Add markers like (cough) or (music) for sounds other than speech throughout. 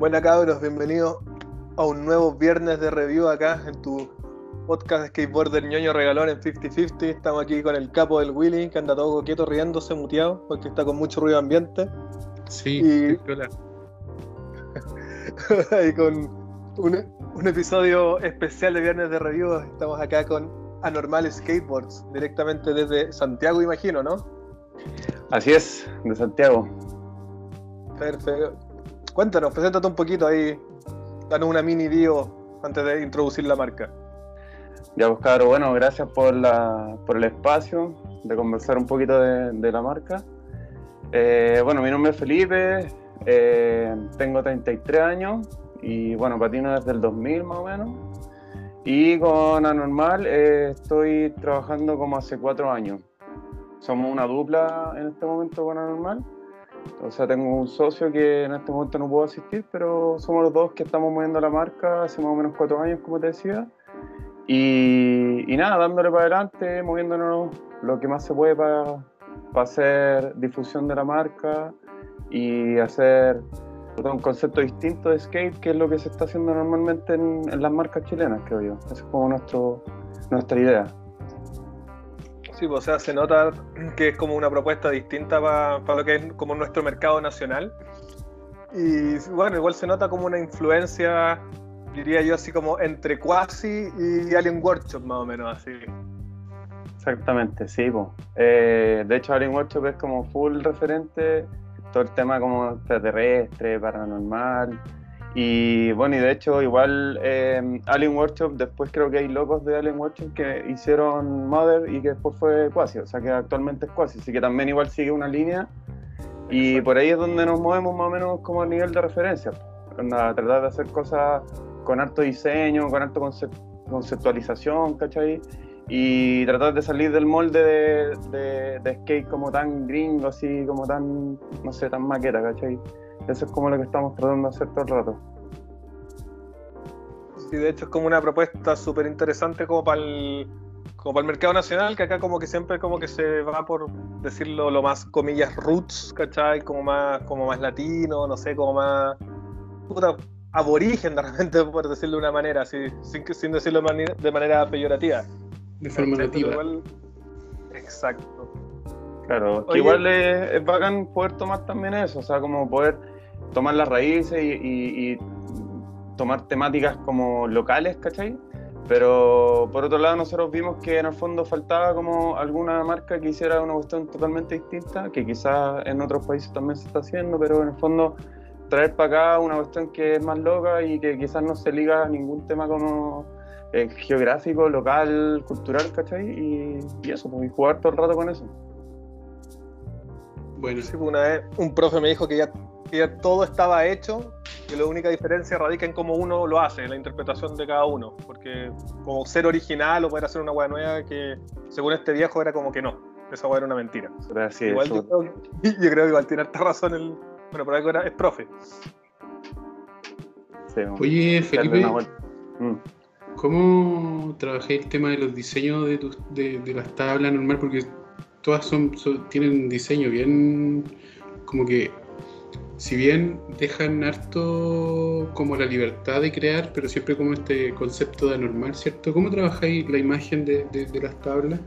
Buenas cabros, bienvenidos a un nuevo viernes de review acá en tu podcast de skateboarder ñoño regalón en 50-50. Estamos aquí con el capo del Willy, que anda todo coqueto riéndose, muteado, porque está con mucho ruido ambiente. Sí, Y- hola. y (laughs) con un, un episodio especial de viernes de review. Estamos acá con Anormal Skateboards, directamente desde Santiago, imagino, ¿no? Así es, de Santiago. Perfecto. Cuéntanos, preséntate un poquito ahí, danos una mini bio antes de introducir la marca. Ya, pues bueno, gracias por, la, por el espacio de conversar un poquito de, de la marca. Eh, bueno, mi nombre es Felipe, eh, tengo 33 años y bueno, patino desde el 2000 más o menos. Y con Anormal eh, estoy trabajando como hace cuatro años. Somos una dupla en este momento con Anormal. O sea, tengo un socio que en este momento no puedo asistir, pero somos los dos que estamos moviendo la marca hace más o menos cuatro años, como te decía. Y, y nada, dándole para adelante, moviéndonos lo que más se puede para hacer difusión de la marca y hacer un concepto distinto de skate, que es lo que se está haciendo normalmente en, en las marcas chilenas, creo yo. Esa es como nuestro, nuestra idea. Sí, pues, o sea, se nota que es como una propuesta distinta para lo que es como nuestro mercado nacional. Y bueno, igual se nota como una influencia, diría yo, así como entre Quasi y Alien Workshop, más o menos así. Exactamente, sí. Eh, de hecho, Alien Workshop es como full referente, todo el tema como extraterrestre, paranormal. Y bueno, y de hecho, igual eh, Alien Workshop, después creo que hay locos de Alien Workshop que hicieron Mother y que después fue Quasi, o sea que actualmente es Quasi, así que también igual sigue una línea. Y Exacto. por ahí es donde nos movemos más o menos como a nivel de referencia. Onda, tratar de hacer cosas con harto diseño, con harto concep- conceptualización, ¿cachai? y tratar de salir del molde de, de- de skate como tan gringo, así como tan, no sé, tan maqueta, ¿cachai? Eso es como lo que estamos tratando de hacer todo el rato. Sí, de hecho es como una propuesta súper interesante como para el como para el mercado nacional, que acá como que siempre como que se va por decirlo lo más comillas roots, ¿cachai? Como más, como más latino, no sé, como más puta, aborigen de repente, (laughs) por decirlo de una manera, así, sin, que- sin decirlo de manera, de manera peyorativa. De forma nativa. igual- Exacto. Claro, Oye. igual es, es bacán poder tomar también eso, o sea, como poder tomar las raíces y, tomar temáticas como locales, ¿cachai? Pero por otro lado nosotros vimos que en el fondo faltaba como alguna marca que hiciera una cuestión totalmente distinta, que quizás en otros países también se está haciendo, pero en el fondo traer para acá una cuestión que es más loca y que quizás no se liga a ningún tema como eh, geográfico, local, cultural, ¿cachai? Y, eso, pues, y jugar todo el rato con eso. Bueno, Sí, una vez un profe me dijo que ya, que ya todo estaba hecho y la única diferencia radica en cómo uno lo hace, en la interpretación de cada uno. Porque como ser original o poder hacer una hueá nueva que según este viejo era como que no, esa hueá era una mentira. Pero así, igual eso- yo creo, que, (laughs) yo creo que igual tiene harta razón el... Bueno, por algo era, es profe. sí, oye Felipe. Mm. ¿cómo trabajáis el tema de los diseños de, tus, de, de las tablas normal? Porque todas son, son- tienen diseño bien, como que, si bien dejan harto como la libertad de crear, pero siempre como este concepto de anormal, ¿cierto? ¿Cómo trabajáis la imagen de, de- de las tablas?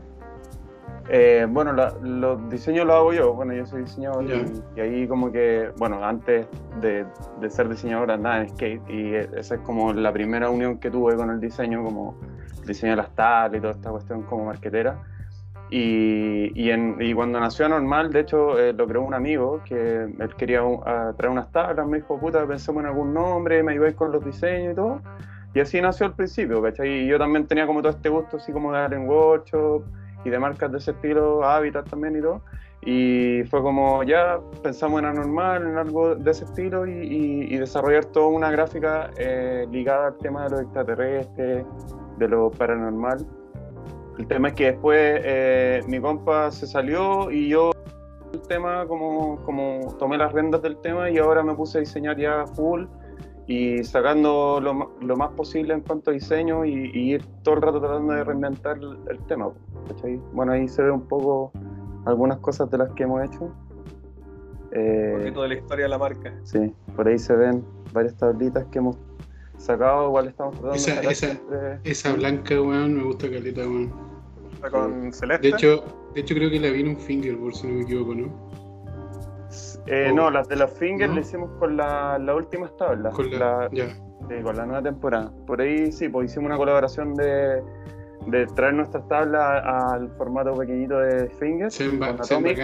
Eh, bueno, la- los diseños los hago yo. Bueno, yo soy diseñador y, y ahí como que, bueno, antes de, de ser diseñador andaba en skate y eh, esa es como la primera unión que tuve con el diseño, como el diseño de las tablas y toda esta cuestión como marquetera. Y, y, en- y cuando nació Anormal, de hecho, eh, lo creó un amigo que él quería un- traer unas tablas, me dijo, puta, pensemos en algún nombre, me ayudáis con los diseños y todo. Y así nació al principio, ¿cachai? Y yo también tenía como todo este gusto así como de Allen Workshop y de marcas de ese estilo, Habitat también y todo. Y fue como ya pensamos en Anormal, en algo de ese estilo y, y- y desarrollar toda una gráfica eh, ligada al tema de los extraterrestres, de lo paranormal. El tema es que después eh, mi compa se salió y yo el tema como, como tomé las riendas del tema y ahora me puse a diseñar ya full y sacando lo, lo más posible en cuanto a diseño y, y ir todo el rato tratando de reinventar el, el tema. ¿cachai? Bueno, ahí se ve un poco algunas cosas de las que hemos hecho. Eh, Un poquito de la historia de la marca. Sí, por ahí se ven varias tablitas que hemos sacado, igual estamos tratando Esa- de esa- siempre- Esa blanca, weón, me gusta caleta, weón. Está con Celeste. De hecho, de hecho creo que la vi en un fingerboard, si no me equivoco, ¿no? Eh, Oh. no, las de los fingers ¿No? le hicimos con la, las últimas tablas. Con la, la- ya. sí, con la nueva temporada. Por ahí sí, pues hicimos una colaboración de, de traer nuestras tablas al formato pequeñito de fingers. Se con se Atomic.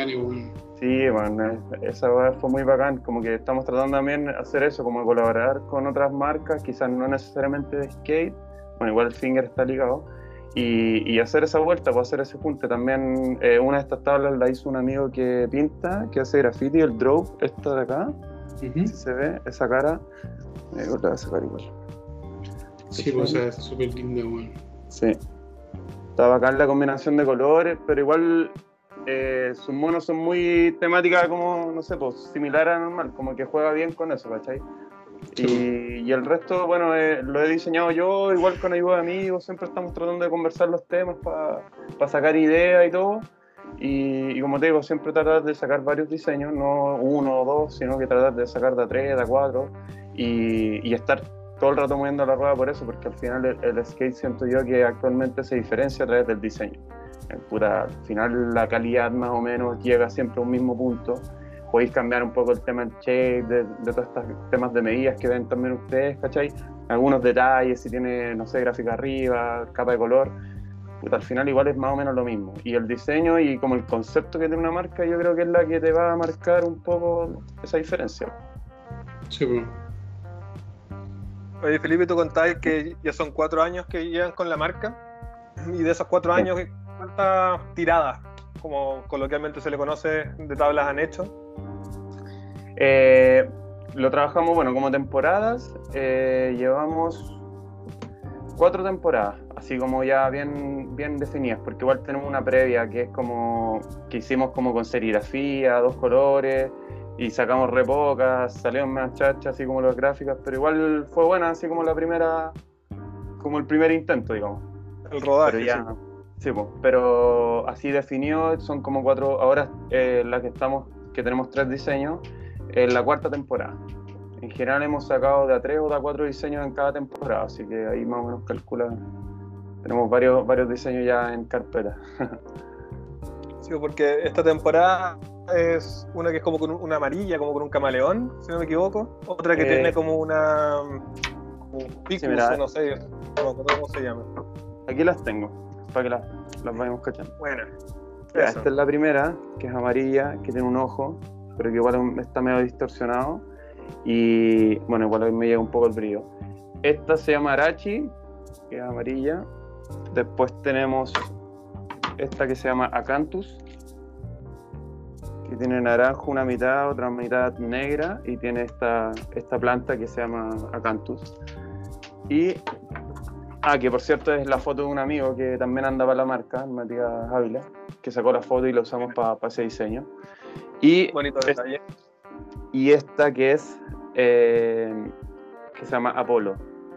Sí, bueno, esa fue muy bacán, como que estamos tratando también de hacer eso, como colaborar con otras marcas, quizás no necesariamente de skate, bueno, igual el finger está ligado, y, y hacer esa vuelta, pues hacer ese junte. También eh, una de estas tablas la hizo un amigo que pinta, que hace graffiti, el drop, esta de acá, Ujú. si se ve, esa cara, eh, la voy a sacar igual. Sí, pues, o sea, es súper linda, weón. Sí. Está bacán la combinación de colores, pero igual eh, sus monos son muy temáticas como, no sé, pues similar a normal, como que juega bien con eso, ¿cachai? Y, y el resto, bueno, eh, lo he diseñado yo, igual con ayuda de amigos, siempre estamos tratando de conversar los temas para sacar ideas y todo. Y, y como te digo, siempre tratar de sacar varios diseños, no uno o dos, sino que tratar de sacar de a tres, de a cuatro, y, y estar todo el rato moviendo la rueda por eso, porque al final el, el skate siento yo que actualmente se diferencia a través del diseño. Eh, puta, al final la calidad más o menos llega siempre a un mismo punto. Podéis cambiar un poco el tema del shape, de, de todos estos temas de medidas que ven también ustedes, ¿cachai? Algunos detalles, si tiene, no sé, gráfica arriba, capa de color. Puta, al final igual es más o menos lo mismo. Y el diseño y como el concepto que tiene una marca, yo creo que es la que te va a marcar un poco esa diferencia. Sí, pues. Oye, Felipe, tú contabas que ya son cuatro años que llevan con la marca. Y de esos cuatro años, ¿cuántas tiradas, como coloquialmente se le conoce, de tablas han hecho? Eh, lo trabajamos, bueno, como temporadas. eh, llevamos cuatro temporadas, así como ya bien, bien definidas, porque igual tenemos una previa que es como que hicimos como con serigrafía, dos colores, y sacamos re pocas, salieron más chachas, así como las gráficas, pero igual fue buena, así como la primera, como el primer intento, digamos. El rodaje. Pero ya, sí. Sí, po, pero así definido son como cuatro, ahora eh, la que estamos, que tenemos tres diseños, en la cuarta temporada. En general hemos sacado de a tres o de a cuatro diseños en cada temporada, así que ahí más o menos calcula. Tenemos varios, varios diseños ya en carpeta. (laughs) Sí, porque esta temporada es una que es como con una amarilla, como con un camaleón, si no me equivoco. Otra que Eh. tiene como una. como un picus, mira. no sé, no me acuerdo cómo se llama. Aquí las tengo, para que las, las vayamos cachando. Bueno, Ya, esta es la primera, que es amarilla, que tiene un ojo, pero que igual está medio distorsionado. Y bueno, igual ahí me llega un poco el brillo. Esta se llama Arachi, que es amarilla. Después tenemos esta que se llama Acanthus, que tiene naranjo una mitad, otra mitad negra, y tiene esta, esta planta que se llama Acanthus. Y, ah, que por cierto es la foto de un amigo que también anda para la marca, Matías Ávila, que sacó la foto y la usamos para ese diseño. Y Bonito es- detalle. y esta que es eh, que se llama Apolo,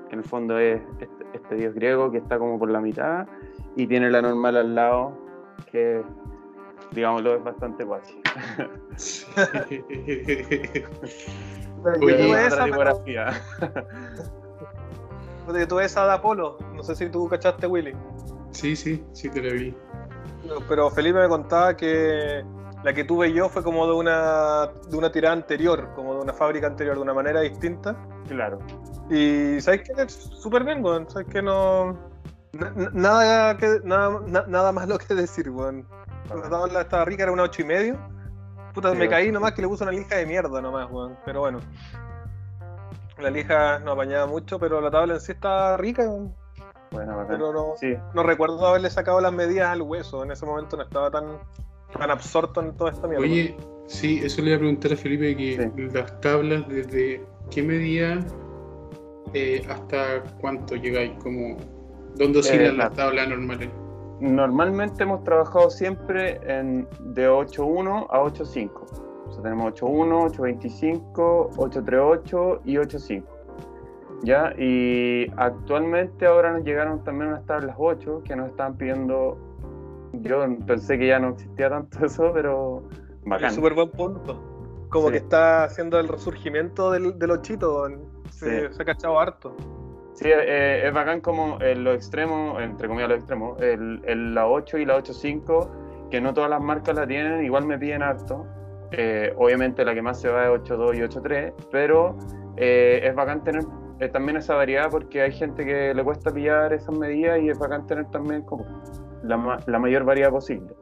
que en el fondo es este, este dios griego que está como por la mitad y tiene la normal al lado, que digámoslo es bastante guachi. Tuve Otra esa, pero- yo tuve esa de Apolo. No sé si tú cachaste, Willy. sí, sí, sí te la vi. Pero Felipe me contaba que la que tuve yo fue como de una, de una tirada anterior, como de una fábrica anterior, de una manera distinta. Claro. Y ¿sabes qué? Súper bien, weón. ¿Sabes qué? No. na- na- Nada, que, nada, na- nada más lo que decir, weón. La tabla estaba rica, era una 8 y medio. Puta, Sí, me caí ocho. nomás que le puse una lija de mierda nomás, weón. Pero bueno. La lija no apañaba mucho, pero la tabla en sí estaba rica. Bueno, bacán. Pero no, Sí, no recuerdo haberle sacado las medidas al hueso. En ese momento no estaba tan, tan absorto en toda esta mierda. Oye, sí, eso le iba a preguntar a Felipe que Sí. las tablas desde qué medida eh, hasta cuánto llegáis, como dónde oscilan Eh, las la- tablas normales. normalmente hemos trabajado siempre en, de 8.1 a 8.5. O sea, tenemos 8.1, 8.25, 8.38 y 8.5. ¿Ya? Y actualmente ahora nos llegaron también unas tablas 8 que nos estaban pidiendo. Yo pensé que ya no existía tanto (laughs) eso, pero Es bacán. súper buen punto. como Sí. que está haciendo el resurgimiento del, del ochito, se, Sí. se ha cachado harto. Sí, eh, es bacán como en los extremos, entre comillas los extremos, el, el- la 8 y la 8.5, que no todas las marcas la tienen, igual me piden harto. Eh, obviamente la que más se va es 8.2 y 8.3, pero eh, es bacán tener eh, también esa variedad porque hay gente que le cuesta pillar esas medidas y es bacán tener también como la, ma- la mayor variedad posible.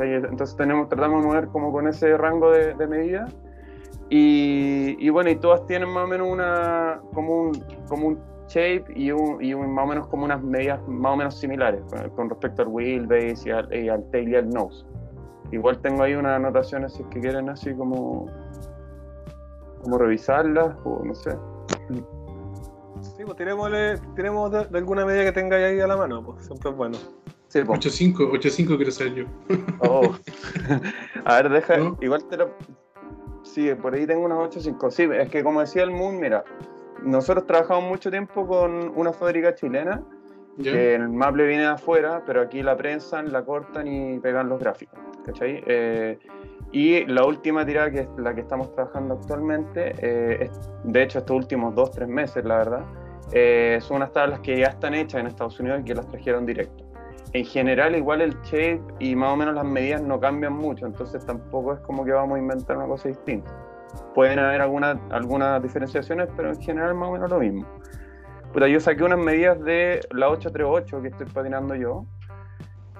Entonces tenemos, tratamos de mover como con ese rango de, de medidas y, y bueno, y todas tienen más o menos una, como un, como un shape y, un, y un- más o menos como unas medidas más o menos similares con, con respecto al wheelbase y al, y al tail y al nose. Igual tengo ahí unas anotaciones si es que quieren así como, como revisarlas o no sé. Sí, pues tirémosle, tiremos de, de alguna medida que tengáis ahí a la mano, pues siempre es bueno. Sí, po. 8.5, 8.5 quiero ser yo. Oh. A ver, deja, ¿No? igual te lo... Sí, por ahí tengo unas 8.5. Sí, es que como decía el Moon, mira, nosotros trabajamos mucho tiempo con una fábrica chilena ¿Ya? que el maple viene de afuera, pero aquí la prensan, la cortan y pegan los gráficos, ¿cachai? Eh, y la última tirada, que es la que estamos trabajando actualmente, eh, es- de hecho estos últimos dos, tres meses, la verdad, eh, son unas tablas que ya están hechas en Estados Unidos y que las trajeron directo. En general, igual el shape y más o menos las medidas no cambian mucho, entonces tampoco es como que vamos a inventar una cosa distinta. Pueden haber algunas algunas diferenciaciones, pero en general más o menos lo mismo. Puta, yo saqué unas medidas de la 838 que estoy patinando yo,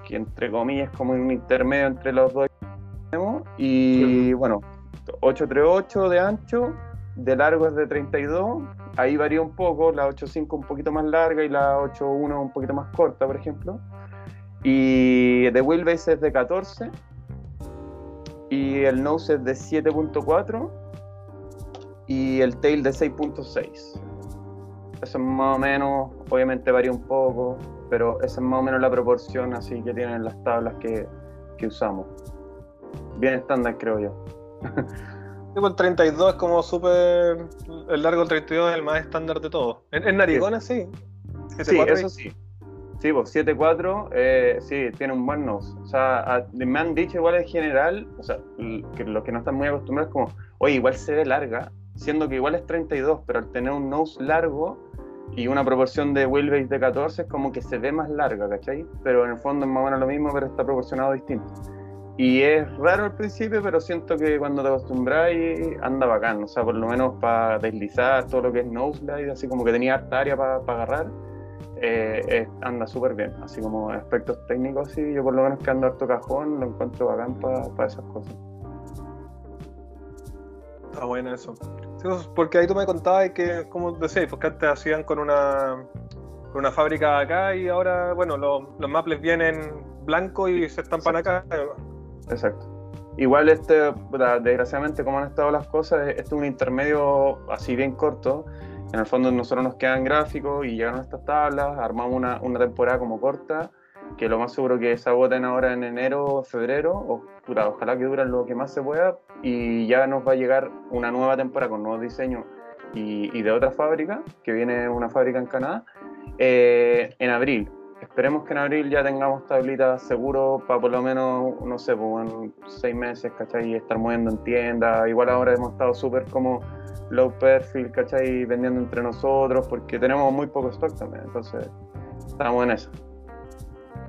que entre comillas es como un intermedio entre los dos extremos, y bueno, 838 de ancho, de largo es de 32, ahí varía un poco, la 85 un poquito más larga y la 81 un poquito más corta, por ejemplo. Y de wheelbase es de 14 y el nose es de 7.4 y el tail de 6.6. Eso es más o menos, obviamente varía un poco, pero esa es más o menos la proporción así que tienen las tablas que, que usamos. Bien estándar creo yo. (laughs) Sí, pues el 32 es como súper. El largo del 32 es el más estándar de todo. En, en narigones sí. Sí, 7.4 eso sí. Sí, pues 7.4, eh, sí, tiene un buen nose. O sea, a- me han dicho igual en general, o sea, que los que no están muy acostumbrados, como, oye, igual se ve larga, siendo que igual es 32, pero al tener un nose largo y una proporción de wheelbase de 14, es como que se ve más larga, ¿cachai? Pero en el fondo es más o menos lo mismo, pero está proporcionado distinto. Y es raro al principio, pero siento que cuando te acostumbras anda bacán. O sea, por lo menos para deslizar todo lo que es noseslide, así como que tenía harta área para agarrar eh, eh, anda súper bien. Así como aspectos técnicos, sí, yo por lo menos que ando harto cajón, lo encuentro bacán para esas cosas. Está bueno eso. Pues, porque ahí tú me contabas que, como decías, porque antes hacían con una, con una fábrica acá y ahora, bueno, los, los maples vienen blancos y se estampan acá. Exacto. Igual, este, desgraciadamente, como han estado las cosas, este es un intermedio así bien corto. En el fondo, nosotros nos quedan gráficos y llegaron estas tablas, armamos una, una temporada como corta, que lo más seguro que se agoten ahora en enero, febrero, o ojalá que duren lo que más se pueda, y ya nos va a llegar una nueva temporada con nuevos diseños y, y de otra fábrica, que viene una fábrica en Canadá, eh, en abril. Esperemos que en abril ya tengamos tablitas seguro para por lo menos, no sé, pues, seis meses, ¿cachai? Y estar moviendo en tiendas. Igual ahora hemos estado súper como low perfil, ¿cachai? Vendiendo entre nosotros porque tenemos muy poco stock también. Entonces, estamos en eso.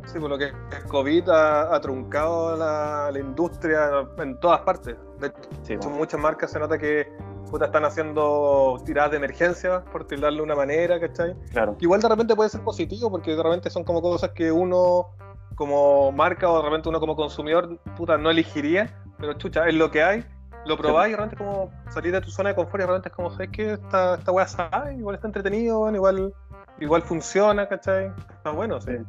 Sí, por lo que COVID ha, ha truncado la, la industria en todas partes. De hecho, Sí, Son bueno. muchas marcas se nota que puta, están haciendo tiradas de emergencia, por tirarle de una manera, ¿cachai? claro. Igual de repente puede ser positivo, porque de repente son como cosas que uno como marca o de repente uno como consumidor, puta, no elegiría, pero chucha, es lo que hay, lo probáis y de repente como salir de tu zona de confort y de repente es como, ¿sabes qué? Esta, esta weá sabe, igual está entretenido, igual, igual funciona, ¿cachai? Está bueno, sí. Sí.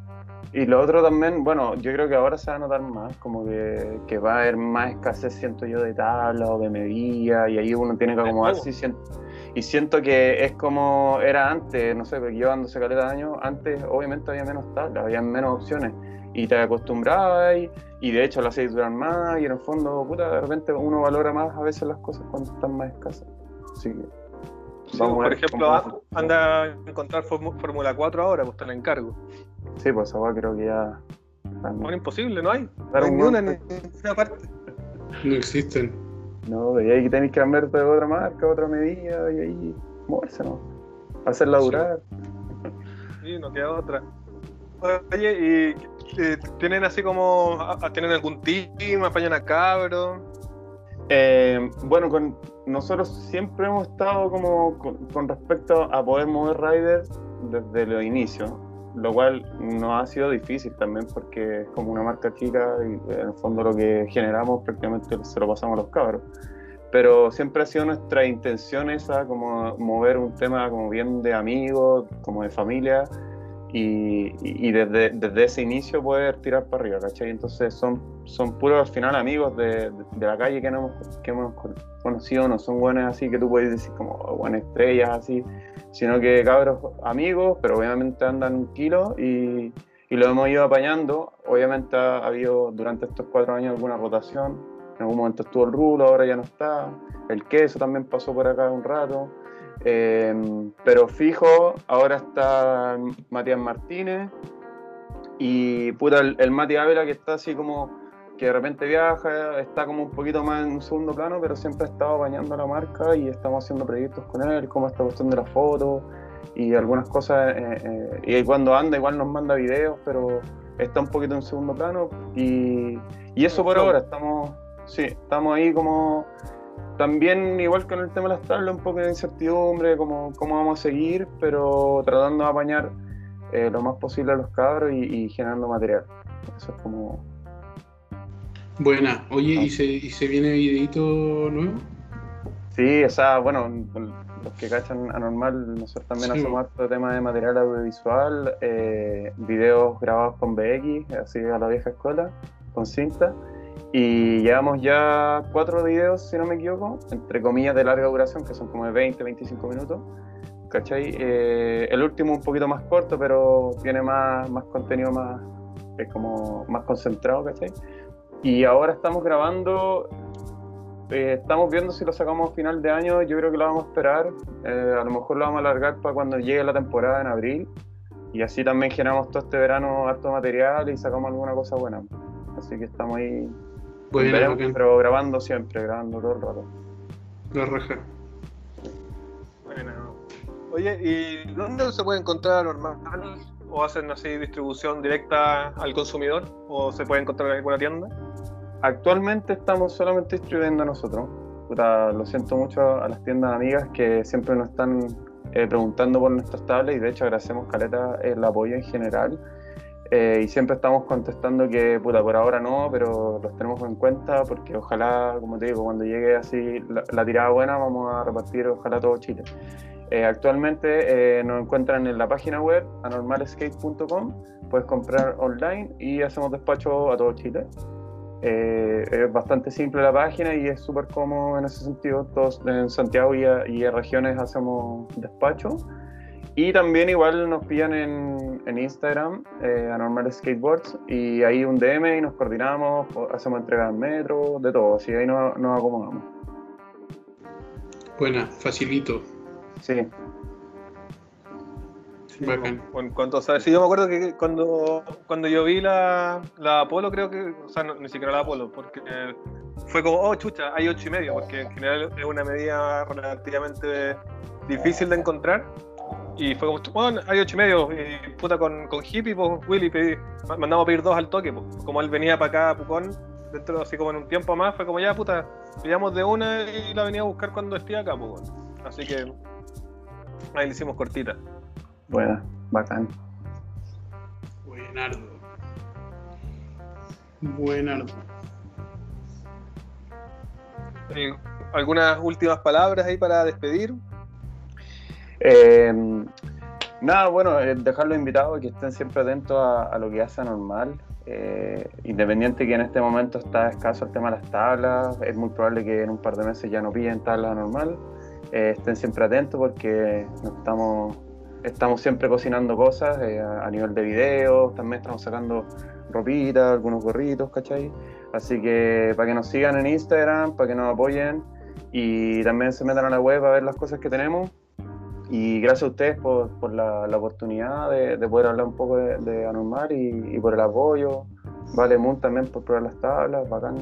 Y lo otro también, bueno, yo creo que ahora se va a notar más, como que, que va a haber más escasez, siento yo, de tablas o de medidas, y ahí uno tiene que acomodarse. Y siento, y siento que es como era antes, no sé, porque yo ando caleta de años, antes obviamente había menos tablas, había menos opciones, y te acostumbrabas, y, y de hecho las hacías durar más, y en el fondo, puta, de repente uno valora más a veces las cosas cuando están más escasas. Así que. Sí, por ejemplo, anda a encontrar Fórmula 4 ahora, pues te la encargo. Sí, pues esa weá creo que ya. Bueno, imposible, no hay. No Dar hay un ni una golpe. en ninguna parte. No existen. No, y ahí tenéis que cambiar de otra marca, otra medida, y ahí moverse, ¿no? Hacerla durar. Sí, no queda otra. Oye, ¿y eh, tienen así como, tienen algún team, apañan a cabros? Eh, bueno, con nosotros siempre hemos estado como con, respecto a poder mover riders desde los inicios, lo cual no ha sido difícil también porque es como una marca chica y en el fondo lo que generamos prácticamente se lo pasamos a los cabros. Pero siempre ha sido nuestra intención esa, como mover un tema como bien de amigos, como de familia, y, desde, desde, ese inicio poder tirar para arriba, ¿cachai? Entonces son, son puros al final amigos de, de, la calle que, hemos, que hemos conocido, no son buenos así que tú puedes decir como oh, buenas estrellas así, sino que cabros amigos, pero obviamente andan un kilo y, y lo hemos ido apañando. Obviamente ha, habido durante estos cuatro años alguna rotación, en algún momento estuvo el rulo, ahora ya no está, el queso también pasó por acá un rato. Em, pero fijo, ahora está Matías Martínez y puta, el, el Mati Ávila que está así como que de repente viaja, está como un poquito más en un segundo plano, pero siempre ha estado bañando la marca y estamos haciendo proyectos con él, como esta cuestión de las fotos y algunas cosas. Eh, eh, y cuando anda, igual nos manda videos, pero está un poquito en segundo plano. Y, y eso por ahora, estamos, sí, estamos ahí como también, igual que en el tema de las tablas, un poco de incertidumbre, cómo, cómo vamos a seguir, pero tratando de apañar eh, lo más posible a los cabros y, generando material. Eso es como. Buena. Oye, ¿y, se, ¿y se viene videito nuevo? Sí, o sea, bueno, los que cachan anormal, nosotros también hacemos harto tema de material audiovisual, eh, videos grabados con BX, así a la vieja escuela, con cinta. Y llevamos ya cuatro videos, si no me equivoco, entre comillas de larga duración, que son como de 20, 25 minutos. ¿Cachai? Eh, el último un poquito más corto, pero tiene más, más contenido más, es como más concentrado, ¿cachai? Y ahora estamos grabando, eh, estamos viendo si lo sacamos a final de año, yo creo que lo vamos a esperar, eh, a lo mejor lo vamos a alargar para cuando llegue la temporada en abril, y así también generamos todo este verano harto material y sacamos alguna cosa buena. Así que estamos ahí pero grabando siempre, grabando todo el rato. La raja. Bueno. Oye, ¿y dónde se puede encontrar normal? ¿O hacen así distribución directa al consumidor? ¿O se puede encontrar en alguna tienda? Actualmente estamos solamente distribuyendo nosotros. lo siento mucho a las tiendas amigas que siempre nos están eh, preguntando por nuestras tablas y de hecho agradecemos Caleta el apoyo en general eh, y siempre estamos contestando que, puta, por ahora no, pero los tenemos en cuenta porque ojalá, como te digo, cuando llegue así la, tirada buena, vamos a repartir, ojalá todo Chile. Eh, actualmente eh, nos encuentran en la página web anormalescape.com, puedes comprar online y hacemos despacho a todo Chile. es bastante simple la página y es súper cómodo en ese sentido. Todos en Santiago y, y en regiones hacemos despacho. Y también igual nos pillan en, en Instagram, eh, Anormal Skateboards, y ahí un DM y nos coordinamos, hacemos entregas en metro, de todo, así ahí nos, nos acomodamos. Buena, facilito. Sí. Bacán. En cuanto a sí, yo me acuerdo que cuando, cuando yo vi la, la Apolo, creo que, o sea, ni siquiera la Apolo, porque fue como, oh, chucha, hay ocho y medio, porque en general es una medida relativamente difícil de encontrar y fue como, bueno, hay ocho y medio, y puta con, con hippie, pues Willy, pedí, mandamos a pedir dos al toque, pues. Como él venía para acá a Pucón, dentro así como en un tiempo más, fue como ya, puta, pillamos de una y la venía a buscar cuando esté acá, pues. Así que ahí le hicimos cortita. Buena, bacán. Buenardo. Buenardo. ¿Algunas últimas palabras ahí para despedir? Eh, nada, bueno, eh, dejarlos invitados que estén siempre atentos a, lo que hace normal. Eh, independiente que en este momento está escaso el tema de las tablas, es muy probable que en un par de meses ya no pillen tablas normal. estén siempre atentos porque estamos, estamos siempre cocinando cosas a, nivel de videos, también estamos sacando ropita, algunos gorritos, ¿cachai? Así que para que nos sigan en Instagram, para que nos apoyen y también se metan a la web a ver las cosas que tenemos y gracias a ustedes por, por la, la, oportunidad de, de, poder hablar un poco de, de Anormal y, y, por el apoyo. Vale Moon también por probar las tablas, bacán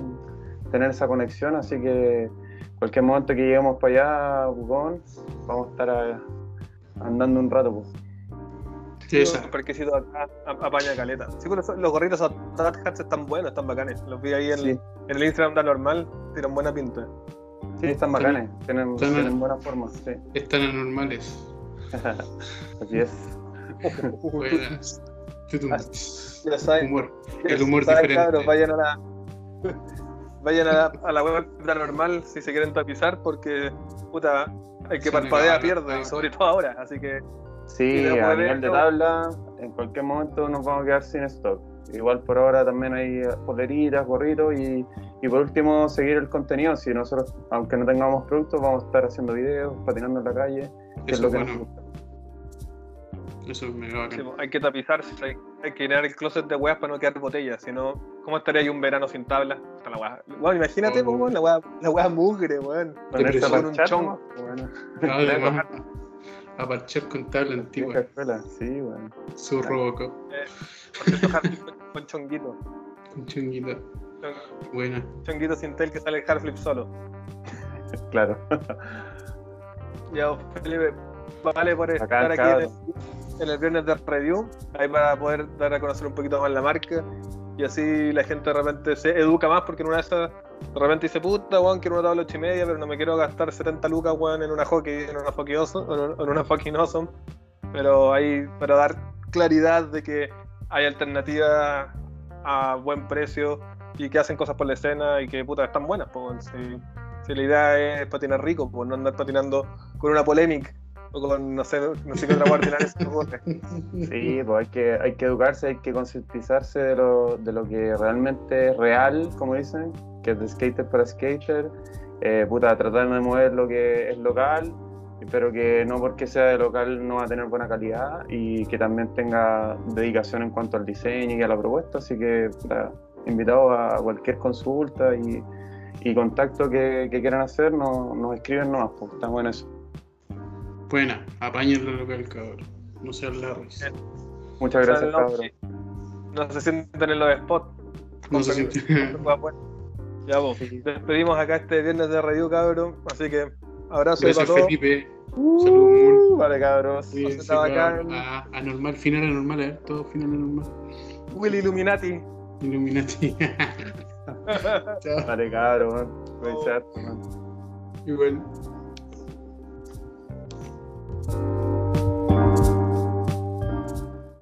tener esa conexión, así que cualquier momento que lleguemos para allá, Bucón, vamos a estar a- andando un rato, pues. Sí, esa. Un parquecito acá, apaña caleta. Sí, pero los gorritos a Hats están buenos, están bacanes. Los vi ahí en, Sí, en el Instagram de normal, tienen buena pinta. Sí, están bacanes, tienen, Están- tienen buena forma, sí. Están anormales. (laughs) Así es. Buena. Tutum. Ya saben, Humor. El humor saben, diferente. cabros, vayan a la vayan a la, a la web de normal si se quieren tapizar porque puta hay que Se parpadea pierde y sobre todo ahora así que Sí, a de nivel de tabla, en cualquier momento nos vamos a quedar sin stock. Igual por ahora también hay poleritas, gorritos y, y por último seguir el contenido. Si nosotros, aunque no tengamos productos, vamos a estar haciendo videos, patinando en la calle, que es Eso lo es que bueno. nos gusta. Eso es mega bacán. pues, hay que tapizarse hay, hay que llenar el closet de weas para no quedar botellas si no ¿cómo estaría ahí un verano sin tabla? Está la wea. Bueno, imagínate Oh. pues, weón, la wea la wea mugre weón Ponerse a Depresión. parchar, chongo. ¿no? Bueno, Además, a parchar con tabla antigua. sí, bueno. Su Robocop. Hardflip con chonguito Con chunguita. Buena. chonguito sin tel que sale el hardflip solo. (laughs) Claro. (laughs) Ya, Felipe, vale por estar aquí en el, en el viernes de review, ahí para poder dar a conocer un poquito más la marca. Y así la gente de repente se educa más porque en una de esas de repente dice puta weón quiero una tabla ocho y media pero no me quiero gastar 70 lucas weón en una hockey, en una hockey awesome, en una fucking awesome pero ahí para dar claridad de que hay alternativas a buen precio y que hacen cosas por la escena y que puta están buenas pues, si, la idea es patinar rico pues no andar patinando con una polémica o con no sé no sé qué otra ocurre. (laughs) Sí, pues hay que, hay que educarse, hay que concientizarse de lo, de lo que realmente es real, como dicen, que es de skater para skater. Eh, puta, tratar de mover lo que es local, pero que no porque sea de local no va a tener buena calidad y que también tenga dedicación en cuanto al diseño y a la propuesta. Así que, invitados a cualquier consulta y, y contacto que, que quieran hacer, nos, nos escriben nomás, pues estamos en eso. Buena. Apáñenlo local, cabrón. No sean larris. Muchas gracias, no, cabrón. No se sienten en los spots. No se sienten. (laughs) Ya vos. Sí. Despedimos acá este viernes de review, cabrón. Así que abrazo Gracias, para todos. Felipe. Saludos, Mul. Vale, cabros. Cuídense, está bacán. cabrón. Ah, anormal, final anormal, a ver, todo final anormal. Will Illuminati. Illuminati. (laughs) Vale, cabrón. Man. Igual.